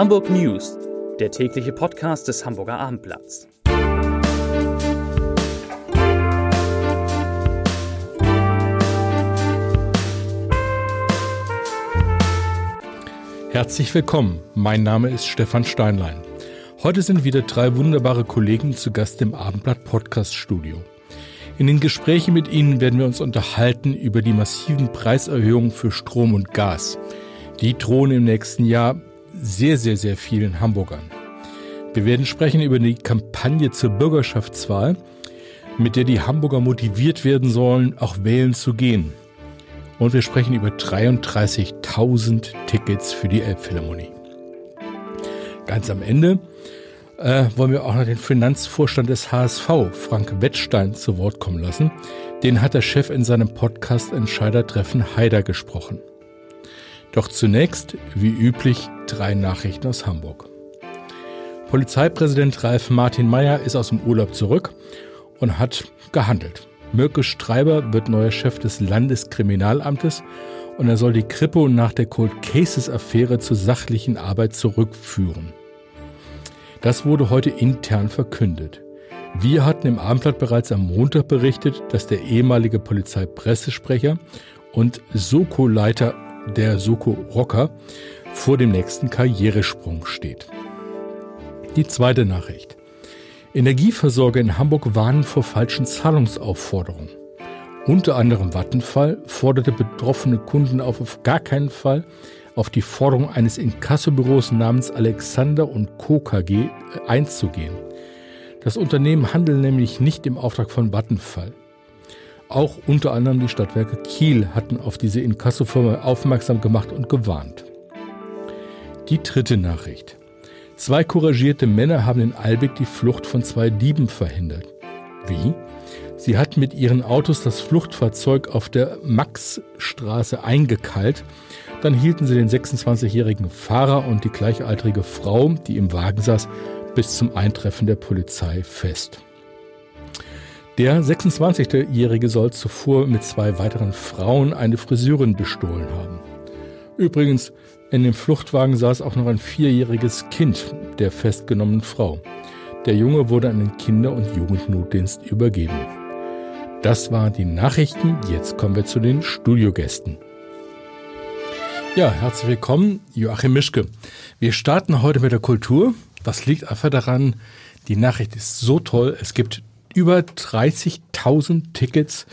Hamburg News, der tägliche Podcast des Hamburger Abendblatts. Herzlich willkommen, mein Name ist Stefan Steinlein. Heute sind wieder drei wunderbare Kollegen zu Gast im Abendblatt Podcast Studio. In den Gesprächen mit Ihnen werden wir uns unterhalten über die massiven Preiserhöhungen für Strom und Gas. Die drohen im nächsten Jahr sehr, sehr, sehr vielen Hamburgern. Wir werden sprechen über die Kampagne zur Bürgerschaftswahl, mit der die Hamburger motiviert werden sollen, auch wählen zu gehen. Und wir sprechen über 33.000 Tickets für die Elbphilharmonie. Ganz am Ende äh, wollen wir auch noch den Finanzvorstand des HSV, Frank Wettstein, zu Wort kommen lassen. Den hat der Chef in seinem Podcast Entscheidertreffen Haider gesprochen. Doch zunächst, wie üblich, drei Nachrichten aus Hamburg. Polizeipräsident Ralf Martin Mayer ist aus dem Urlaub zurück und hat gehandelt. Mirke Streiber wird neuer Chef des Landeskriminalamtes und er soll die Kripo nach der Cold Cases Affäre zur sachlichen Arbeit zurückführen. Das wurde heute intern verkündet. Wir hatten im Abendblatt bereits am Montag berichtet, dass der ehemalige Polizeipressesprecher und Soko-Leiter der Soko Rocker vor dem nächsten Karrieresprung steht. Die zweite Nachricht. Energieversorger in Hamburg warnen vor falschen Zahlungsaufforderungen. Unter anderem Vattenfall forderte betroffene Kunden auf, auf gar keinen Fall auf die Forderung eines Inkassobüros namens Alexander und Co. KG einzugehen. Das Unternehmen handelt nämlich nicht im Auftrag von Vattenfall. Auch unter anderem die Stadtwerke Kiel hatten auf diese Inkassofirma aufmerksam gemacht und gewarnt. Die dritte Nachricht. Zwei couragierte Männer haben in Albeck die Flucht von zwei Dieben verhindert. Wie? Sie hatten mit ihren Autos das Fluchtfahrzeug auf der Maxstraße eingekeilt. Dann hielten sie den 26-jährigen Fahrer und die gleichaltrige Frau, die im Wagen saß, bis zum Eintreffen der Polizei fest. Der 26-Jährige soll zuvor mit zwei weiteren Frauen eine Friseurin bestohlen haben. Übrigens, in dem Fluchtwagen saß auch noch ein vierjähriges Kind der festgenommenen Frau. Der Junge wurde an den Kinder- und Jugendnotdienst übergeben. Das waren die Nachrichten. Jetzt kommen wir zu den Studiogästen. Ja, herzlich willkommen, Joachim Mischke. Wir starten heute mit der Kultur. Das liegt einfach daran, die Nachricht ist so toll. Es gibt über 30.000 Tickets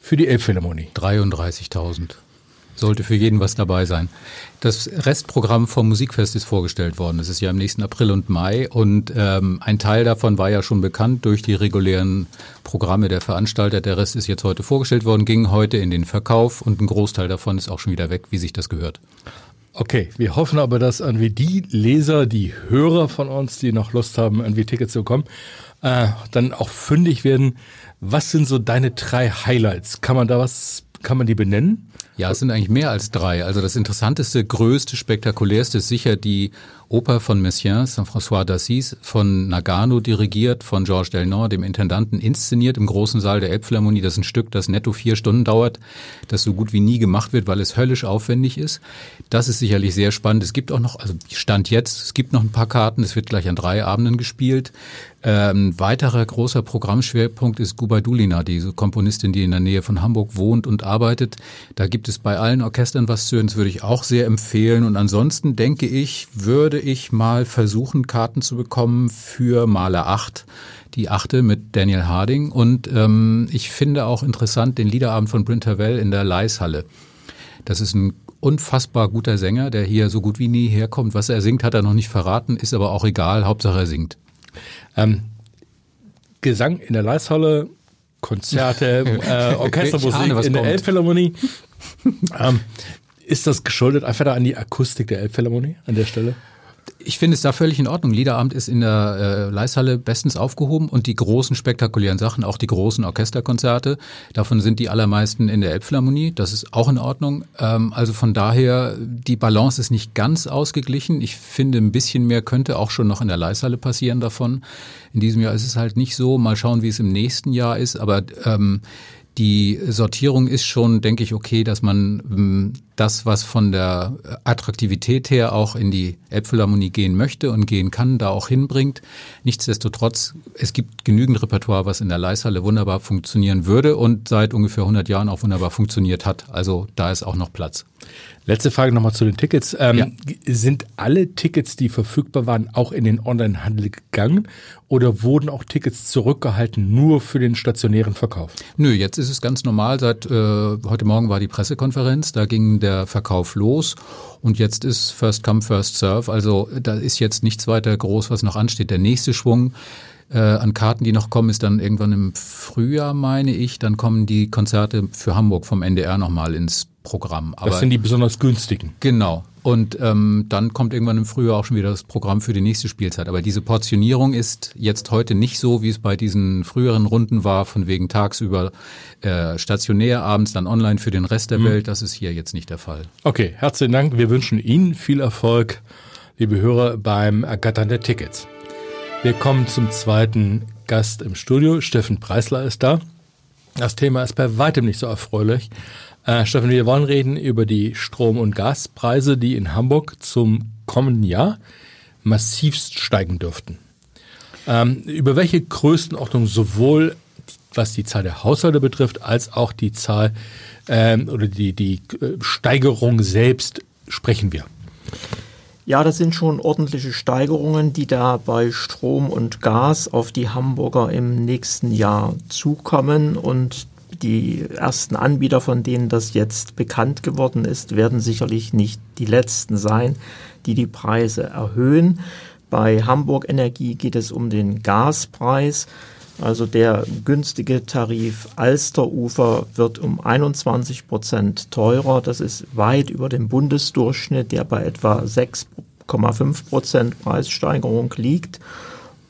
für die Elbphilharmonie. 33.000. Sollte für jeden was dabei sein. Das Restprogramm vom Musikfest ist vorgestellt worden. Das ist ja im nächsten April und Mai und ähm, ein Teil davon war ja schon bekannt durch die regulären Programme der Veranstalter. Der Rest ist jetzt heute vorgestellt worden, ging heute in den Verkauf und ein Großteil davon ist auch schon wieder weg, wie sich das gehört. Okay, wir hoffen aber, dass irgendwie die Leser, die Hörer von uns, die noch Lust haben, irgendwie Tickets zu bekommen, äh, dann auch fündig werden. Was sind so deine drei Highlights? Kann man da was, kann man die benennen? Ja, es sind eigentlich mehr als drei. Also das interessanteste, größte, spektakulärste ist sicher die Oper von Messiaen, Saint-François d'Assise, von Nagano dirigiert, von Georges Delnord, dem Intendanten, inszeniert im großen Saal der Elbphilharmonie. Das ist ein Stück, das netto vier Stunden dauert, das so gut wie nie gemacht wird, weil es höllisch aufwendig ist. Das ist sicherlich sehr spannend. Es gibt auch noch, also Stand jetzt, es gibt noch ein paar Karten. Es wird gleich an drei Abenden gespielt. Ähm, weiterer großer Programmschwerpunkt ist Gubadulina, die Komponistin, die in der Nähe von Hamburg wohnt und arbeitet. Da gibt es bei allen Orchestern was zu hören. Das würde ich auch sehr empfehlen. Und ansonsten denke ich, würde ich mal versuchen, Karten zu bekommen für Maler 8, die achte mit Daniel Harding. Und ähm, ich finde auch interessant den Liederabend von Bryn Terwell in der Leishalle. Das ist ein unfassbar guter Sänger, der hier so gut wie nie herkommt. Was er singt, hat er noch nicht verraten, ist aber auch egal. Hauptsache er singt. Ähm, Gesang in der Leishalle, Konzerte, äh, Orchestermusik in der Elbphilharmonie. ähm, ist das geschuldet einfach da an die Akustik der Elbphilharmonie an der Stelle? Ich finde es da völlig in Ordnung. Liederabend ist in der äh, Leishalle bestens aufgehoben und die großen spektakulären Sachen, auch die großen Orchesterkonzerte, davon sind die allermeisten in der Elbphilharmonie. Das ist auch in Ordnung. Ähm, also von daher, die Balance ist nicht ganz ausgeglichen. Ich finde, ein bisschen mehr könnte auch schon noch in der Leishalle passieren davon. In diesem Jahr ist es halt nicht so. Mal schauen, wie es im nächsten Jahr ist. Aber ähm, Die Sortierung ist schon, denke ich, okay, dass man ähm, das, was von der Attraktivität her auch in die Elbphilharmonie gehen möchte und gehen kann, da auch hinbringt. Nichtsdestotrotz, es gibt genügend Repertoire, was in der Leishalle wunderbar funktionieren würde und seit ungefähr 100 Jahren auch wunderbar funktioniert hat. Also da ist auch noch Platz. Letzte Frage nochmal zu den Tickets. Ähm, ja. Sind alle Tickets, die verfügbar waren, auch in den Onlinehandel gegangen oder wurden auch Tickets zurückgehalten nur für den stationären Verkauf? Nö, jetzt ist es ganz normal. Seit äh, heute Morgen war die Pressekonferenz, da ging der Verkauf los und jetzt ist First Come First Serve. Also da ist jetzt nichts weiter groß, was noch ansteht. Der nächste Schwung äh, an Karten, die noch kommen, ist dann irgendwann im Frühjahr, meine ich. Dann kommen die Konzerte für Hamburg vom NDR nochmal ins Programm. Aber das sind die besonders günstigen. Genau. Und ähm, dann kommt irgendwann im Frühjahr auch schon wieder das Programm für die nächste Spielzeit. Aber diese Portionierung ist jetzt heute nicht so, wie es bei diesen früheren Runden war, von wegen tagsüber äh, stationär, abends dann online für den Rest der mhm. Welt. Das ist hier jetzt nicht der Fall. Okay, herzlichen Dank. Wir wünschen Ihnen viel Erfolg, liebe Hörer, beim Ergattern der Tickets. Wir kommen zum zweiten Gast im Studio. Steffen Preisler ist da. Das Thema ist bei weitem nicht so erfreulich. Äh, Steffen, wir wollen reden über die Strom- und Gaspreise, die in Hamburg zum kommenden Jahr massivst steigen dürften. Ähm, über welche Größenordnung sowohl was die Zahl der Haushalte betrifft, als auch die Zahl ähm, oder die, die äh, Steigerung selbst sprechen wir? Ja, das sind schon ordentliche Steigerungen, die da bei Strom und Gas auf die Hamburger im nächsten Jahr zukommen. Und die ersten Anbieter, von denen das jetzt bekannt geworden ist, werden sicherlich nicht die letzten sein, die die Preise erhöhen. Bei Hamburg Energie geht es um den Gaspreis. Also der günstige Tarif Alsterufer wird um 21 Prozent teurer. Das ist weit über dem Bundesdurchschnitt, der bei etwa 6,5 Prozent Preissteigerung liegt.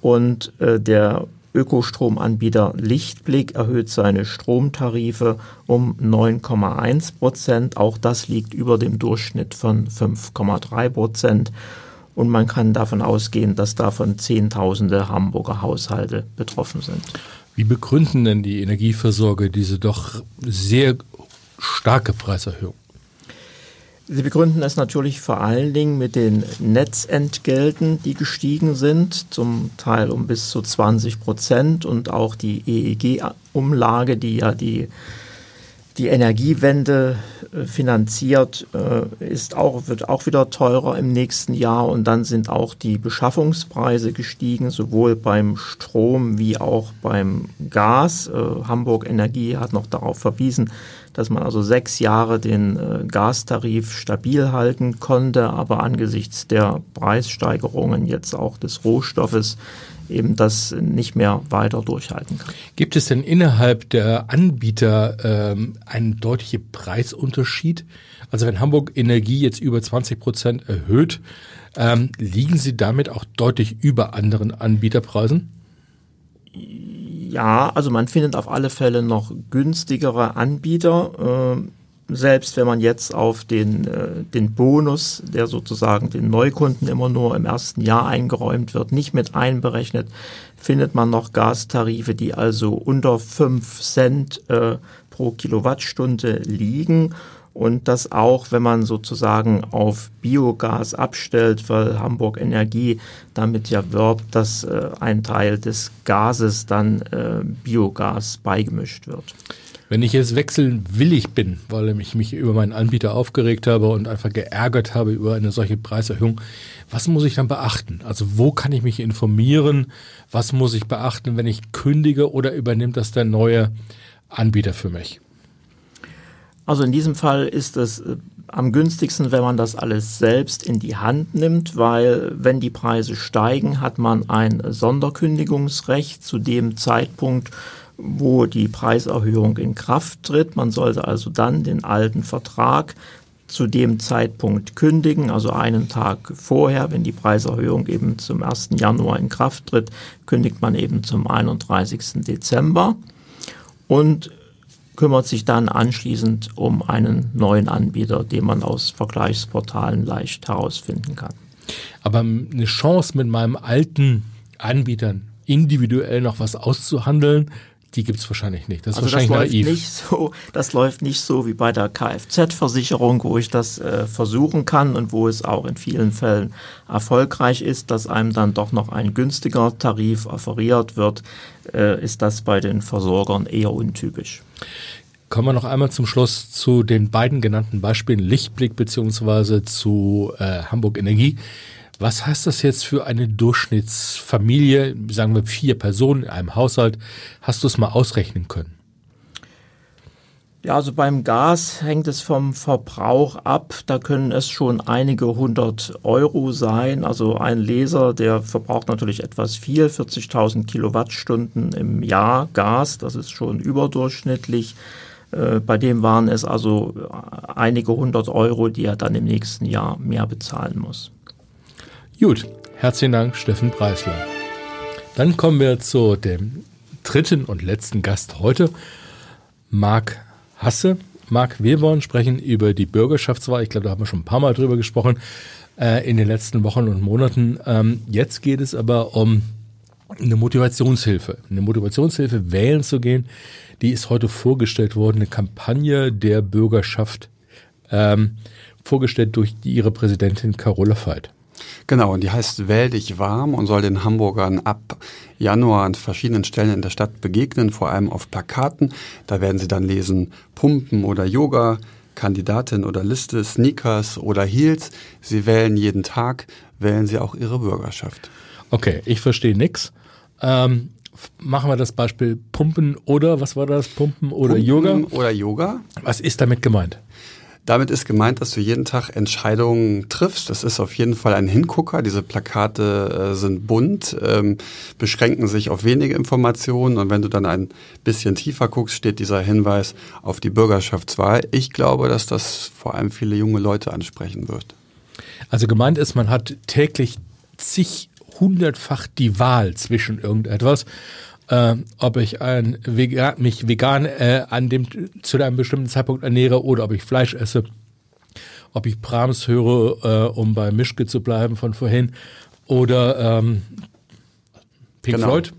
Und äh, der Ökostromanbieter Lichtblick erhöht seine Stromtarife um 9,1 Prozent. Auch das liegt über dem Durchschnitt von 5,3 Prozent. Und man kann davon ausgehen, dass davon Zehntausende Hamburger Haushalte betroffen sind. Wie begründen denn die Energieversorger diese doch sehr starke Preiserhöhung? Sie begründen es natürlich vor allen Dingen mit den Netzentgelten, die gestiegen sind, zum Teil um bis zu 20 Prozent. Und auch die EEG-Umlage, die ja die, die Energiewende äh, finanziert, äh, ist auch, wird auch wieder teurer im nächsten Jahr und dann sind auch die Beschaffungspreise gestiegen, sowohl beim Strom wie auch beim Gas. Äh, Hamburg Energie hat noch darauf verwiesen, dass man also sechs Jahre den Gastarif stabil halten konnte, aber angesichts der Preissteigerungen jetzt auch des Rohstoffes eben das nicht mehr weiter durchhalten kann. Gibt es denn innerhalb der Anbieter ähm, einen deutlichen Preisunterschied? Also wenn Hamburg Energie jetzt über 20 Prozent erhöht, ähm, liegen Sie damit auch deutlich über anderen Anbieterpreisen? Ja, also man findet auf alle Fälle noch günstigere Anbieter. Äh, selbst wenn man jetzt auf den, äh, den Bonus, der sozusagen den Neukunden immer nur im ersten Jahr eingeräumt wird, nicht mit einberechnet, findet man noch Gastarife, die also unter 5 Cent äh, pro Kilowattstunde liegen und das auch, wenn man sozusagen auf Biogas abstellt, weil Hamburg Energie damit ja wirbt, dass äh, ein Teil des Gases dann äh, Biogas beigemischt wird. Wenn ich jetzt wechseln willig bin, weil ich mich über meinen Anbieter aufgeregt habe und einfach geärgert habe über eine solche Preiserhöhung, was muss ich dann beachten? Also wo kann ich mich informieren? Was muss ich beachten, wenn ich kündige oder übernimmt das der neue Anbieter für mich? Also in diesem Fall ist es äh, am günstigsten, wenn man das alles selbst in die Hand nimmt, weil wenn die Preise steigen, hat man ein Sonderkündigungsrecht zu dem Zeitpunkt, wo die Preiserhöhung in Kraft tritt. Man sollte also dann den alten Vertrag zu dem Zeitpunkt kündigen, also einen Tag vorher, wenn die Preiserhöhung eben zum 1. Januar in Kraft tritt, kündigt man eben zum 31. Dezember. Und kümmert sich dann anschließend um einen neuen Anbieter, den man aus Vergleichsportalen leicht herausfinden kann. Aber eine Chance mit meinem alten Anbietern individuell noch was auszuhandeln, die gibt es wahrscheinlich nicht. Das ist also wahrscheinlich das läuft naiv. Nicht so, das läuft nicht so wie bei der Kfz-Versicherung, wo ich das äh, versuchen kann und wo es auch in vielen Fällen erfolgreich ist, dass einem dann doch noch ein günstiger Tarif offeriert wird, äh, ist das bei den Versorgern eher untypisch. Kommen wir noch einmal zum Schluss zu den beiden genannten Beispielen, Lichtblick beziehungsweise zu äh, Hamburg Energie. Was heißt das jetzt für eine Durchschnittsfamilie, sagen wir vier Personen in einem Haushalt? Hast du es mal ausrechnen können? Ja, also beim Gas hängt es vom Verbrauch ab. Da können es schon einige hundert Euro sein. Also ein Laser, der verbraucht natürlich etwas viel, 40.000 Kilowattstunden im Jahr Gas. Das ist schon überdurchschnittlich. Äh, bei dem waren es also einige hundert Euro, die er dann im nächsten Jahr mehr bezahlen muss. Gut, herzlichen Dank, Steffen Preisler. Dann kommen wir zu dem dritten und letzten Gast heute, Marc Hasse. Marc, wir wollen sprechen über die Bürgerschaftswahl. Ich glaube, da haben wir schon ein paar Mal drüber gesprochen äh, in den letzten Wochen und Monaten. Ähm, jetzt geht es aber um eine Motivationshilfe. Eine Motivationshilfe, wählen zu gehen, die ist heute vorgestellt worden. Eine Kampagne der Bürgerschaft, ähm, vorgestellt durch ihre Präsidentin Carola Veit. Genau, und die heißt Wähl dich warm und soll den Hamburgern ab Januar an verschiedenen Stellen in der Stadt begegnen, vor allem auf Plakaten. Da werden sie dann lesen Pumpen oder Yoga, Kandidatin oder Liste, Sneakers oder Heels. Sie wählen jeden Tag, wählen sie auch ihre Bürgerschaft. Okay, ich verstehe nix. Ähm, machen wir das Beispiel Pumpen oder, was war das, Pumpen oder Pumpen Yoga? Oder Yoga. Was ist damit gemeint? Damit ist gemeint, dass du jeden Tag Entscheidungen triffst. Das ist auf jeden Fall ein Hingucker. Diese Plakate äh, sind bunt, ähm, beschränken sich auf wenige Informationen. Und wenn du dann ein bisschen tiefer guckst, steht dieser Hinweis auf die Bürgerschaftswahl. Ich glaube, dass das vor allem viele junge Leute ansprechen wird. Also gemeint ist, man hat täglich zig hundertfach die Wahl zwischen irgendetwas äh, ob ich ein vegan, mich vegan äh, an dem zu einem bestimmten Zeitpunkt ernähre oder ob ich Fleisch esse, ob ich Brahms höre, äh, um bei Mischke zu bleiben von vorhin, oder ähm, Pink genau. Floyd.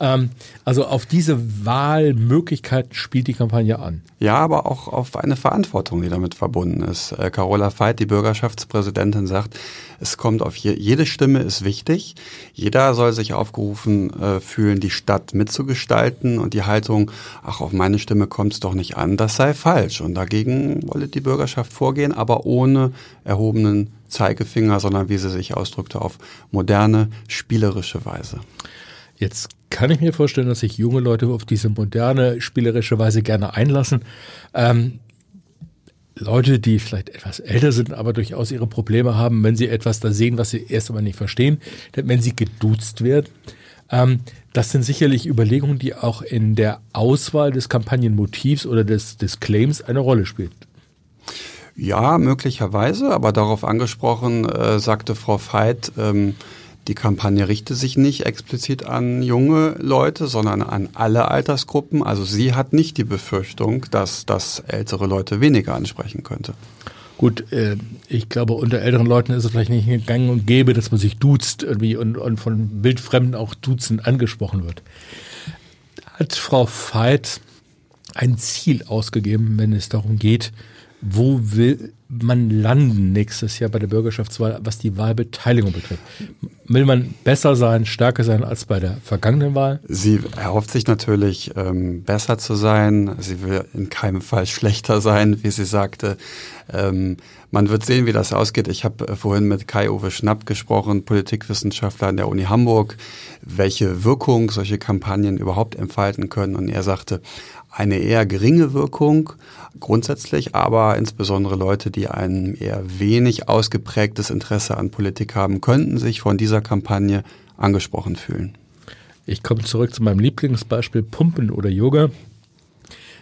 Ähm, also auf diese Wahlmöglichkeiten spielt die Kampagne an. Ja, aber auch auf eine Verantwortung, die damit verbunden ist. Äh, Carola Veit, die Bürgerschaftspräsidentin, sagt, es kommt auf je, jede Stimme ist wichtig. Jeder soll sich aufgerufen äh, fühlen, die Stadt mitzugestalten und die Haltung, ach, auf meine Stimme kommt es doch nicht an, das sei falsch. Und dagegen wolle die Bürgerschaft vorgehen, aber ohne erhobenen Zeigefinger, sondern wie sie sich ausdrückte, auf moderne, spielerische Weise. Jetzt kann ich mir vorstellen, dass sich junge Leute auf diese moderne, spielerische Weise gerne einlassen. Ähm, Leute, die vielleicht etwas älter sind, aber durchaus ihre Probleme haben, wenn sie etwas da sehen, was sie erst einmal nicht verstehen, wenn sie geduzt werden. Ähm, das sind sicherlich Überlegungen, die auch in der Auswahl des Kampagnenmotivs oder des, des Claims eine Rolle spielen. Ja, möglicherweise, aber darauf angesprochen äh, sagte Frau Veit, ähm, die Kampagne richte sich nicht explizit an junge Leute, sondern an alle Altersgruppen. Also sie hat nicht die Befürchtung, dass das ältere Leute weniger ansprechen könnte. Gut, äh, ich glaube, unter älteren Leuten ist es vielleicht nicht gang und gäbe, dass man sich duzt irgendwie und, und von Wildfremden auch duzen angesprochen wird. Hat Frau Veit ein Ziel ausgegeben, wenn es darum geht, wo will man landen nächstes Jahr bei der Bürgerschaftswahl, was die Wahlbeteiligung betrifft? Will man besser sein, stärker sein als bei der vergangenen Wahl? Sie erhofft sich natürlich, ähm, besser zu sein. Sie will in keinem Fall schlechter sein, wie sie sagte. Ähm, man wird sehen, wie das ausgeht. Ich habe äh, vorhin mit Kai-Uwe Schnapp gesprochen, Politikwissenschaftler an der Uni Hamburg, welche Wirkung solche Kampagnen überhaupt entfalten können. Und er sagte, eine eher geringe Wirkung grundsätzlich, aber insbesondere Leute, die ein eher wenig ausgeprägtes Interesse an Politik haben, könnten sich von dieser Kampagne angesprochen fühlen. Ich komme zurück zu meinem Lieblingsbeispiel Pumpen oder Yoga.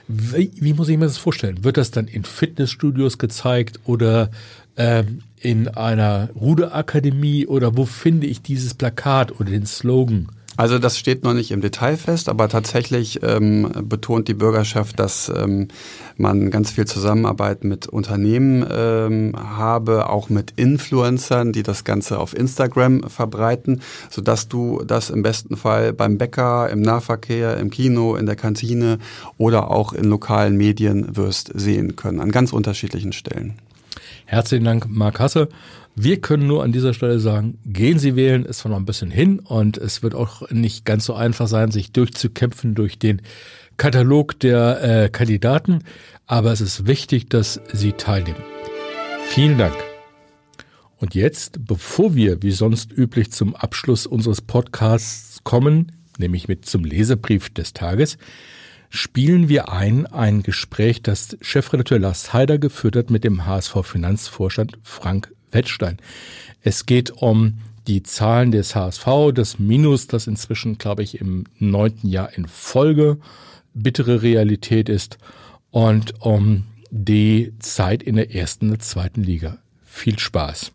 Wie, wie, muss ich mir das vorstellen? Wird das dann in Fitnessstudios gezeigt oder äh, in einer Ruderakademie oder wo finde ich dieses Plakat oder den Slogan? Also das steht noch nicht im Detail fest, aber tatsächlich ähm, betont die Bürgerschaft, dass ähm, man ganz viel Zusammenarbeit mit Unternehmen ähm, habe, auch mit Influencern, die das Ganze auf Instagram verbreiten, sodass du das im besten Fall beim Bäcker, im Nahverkehr, im Kino, in der Kantine oder auch in lokalen Medien wirst sehen können, an ganz unterschiedlichen Stellen. Herzlichen Dank, Marc Hasse. Wir können nur an dieser Stelle sagen, gehen Sie wählen, ist noch ein bisschen hin und es wird auch nicht ganz so einfach sein, sich durchzukämpfen durch den Katalog der äh, Kandidaten. Aber es ist wichtig, dass Sie teilnehmen. Vielen Dank. Und jetzt, bevor wir wie sonst üblich zum Abschluss unseres Podcasts kommen, nämlich mit zum Lesebrief des Tages, spielen wir ein ein Gespräch, das Chefredakteur Lars Heider geführt hat mit dem HSV Finanzvorstand Frank Wettstein. Es geht um die Zahlen des HSV, das Minus, das inzwischen, glaube ich, im neunten Jahr in Folge bittere Realität ist und um die Zeit in der ersten und zweiten Liga. Viel Spaß.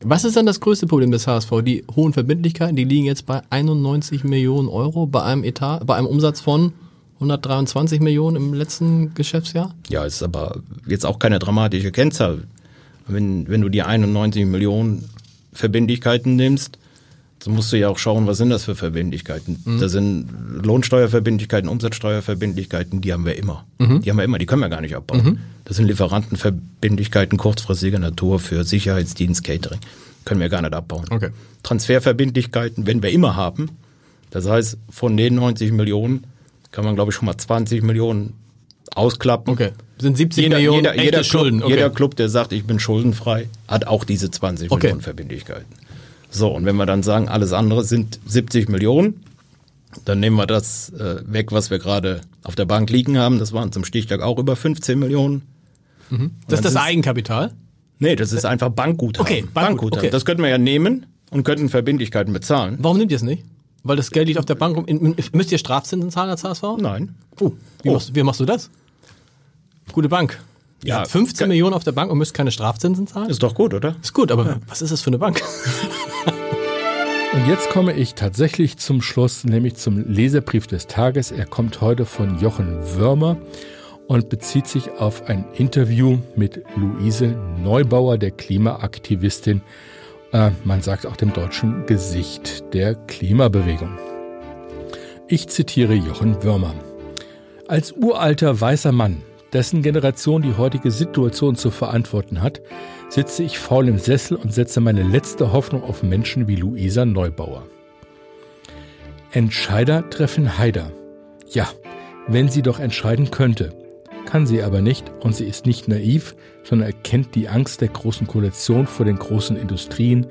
Was ist dann das größte Problem des HSV? Die hohen Verbindlichkeiten, die liegen jetzt bei 91 Millionen Euro bei einem Etat, bei einem Umsatz von 123 Millionen im letzten Geschäftsjahr? Ja, ist aber jetzt auch keine dramatische Kennzahl. Wenn, wenn du die 91 Millionen Verbindlichkeiten nimmst, dann musst du ja auch schauen, was sind das für Verbindlichkeiten. Mhm. Da sind Lohnsteuerverbindlichkeiten, Umsatzsteuerverbindlichkeiten, die haben wir immer. Mhm. Die haben wir immer, die können wir gar nicht abbauen. Mhm. Das sind Lieferantenverbindlichkeiten kurzfristiger Natur für Sicherheitsdienst, Catering. Können wir gar nicht abbauen. Okay. Transferverbindlichkeiten, wenn wir immer haben. Das heißt, von den 90 Millionen kann man, glaube ich, schon mal 20 Millionen ausklappen. Okay. Sind 70 jeder, Millionen jeder, jeder Schulden. Okay. Jeder Club, der sagt, ich bin schuldenfrei, hat auch diese 20 okay. Millionen Verbindlichkeiten. So, und wenn wir dann sagen, alles andere sind 70 Millionen, dann nehmen wir das äh, weg, was wir gerade auf der Bank liegen haben. Das waren zum Stichtag auch über 15 Millionen. Mhm. Das ist das Eigenkapital? Nee, das ist einfach Bankguthaben. Okay, Bankgut, Bankguthaben. Okay. Das könnten wir ja nehmen und könnten Verbindlichkeiten bezahlen. Warum nimmt ihr es nicht? Weil das Geld liegt auf der Bank rum. Müsst ihr Strafzinsen zahlen als HSV? Nein. Oh, wie, oh. Machst, wie machst du das? Gute Bank. Ja, 15 Millionen auf der Bank und müsst keine Strafzinsen zahlen? Ist doch gut, oder? Ist gut, aber ja. was ist das für eine Bank? Und jetzt komme ich tatsächlich zum Schluss, nämlich zum Leserbrief des Tages. Er kommt heute von Jochen Wörmer und bezieht sich auf ein Interview mit Luise Neubauer, der Klimaaktivistin. Äh, man sagt auch dem deutschen Gesicht der Klimabewegung. Ich zitiere Jochen Wörmer. Als uralter weißer Mann dessen Generation die heutige Situation zu verantworten hat, sitze ich faul im Sessel und setze meine letzte Hoffnung auf Menschen wie Luisa Neubauer. Entscheider treffen Heider. Ja, wenn sie doch entscheiden könnte. Kann sie aber nicht und sie ist nicht naiv, sondern erkennt die Angst der großen Koalition vor den großen Industrien,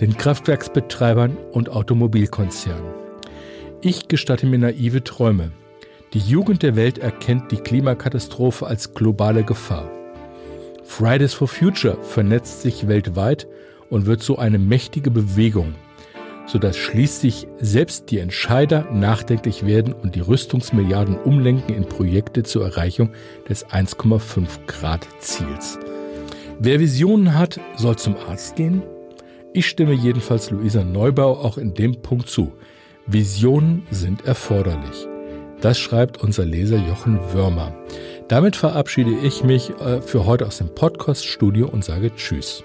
den Kraftwerksbetreibern und Automobilkonzernen. Ich gestatte mir naive Träume, die Jugend der Welt erkennt die Klimakatastrophe als globale Gefahr. Fridays for Future vernetzt sich weltweit und wird so eine mächtige Bewegung, sodass schließlich selbst die Entscheider nachdenklich werden und die Rüstungsmilliarden umlenken in Projekte zur Erreichung des 1,5 Grad Ziels. Wer Visionen hat, soll zum Arzt gehen. Ich stimme jedenfalls Luisa Neubau auch in dem Punkt zu. Visionen sind erforderlich. Das schreibt unser Leser Jochen Würmer. Damit verabschiede ich mich äh, für heute aus dem Podcast-Studio und sage Tschüss.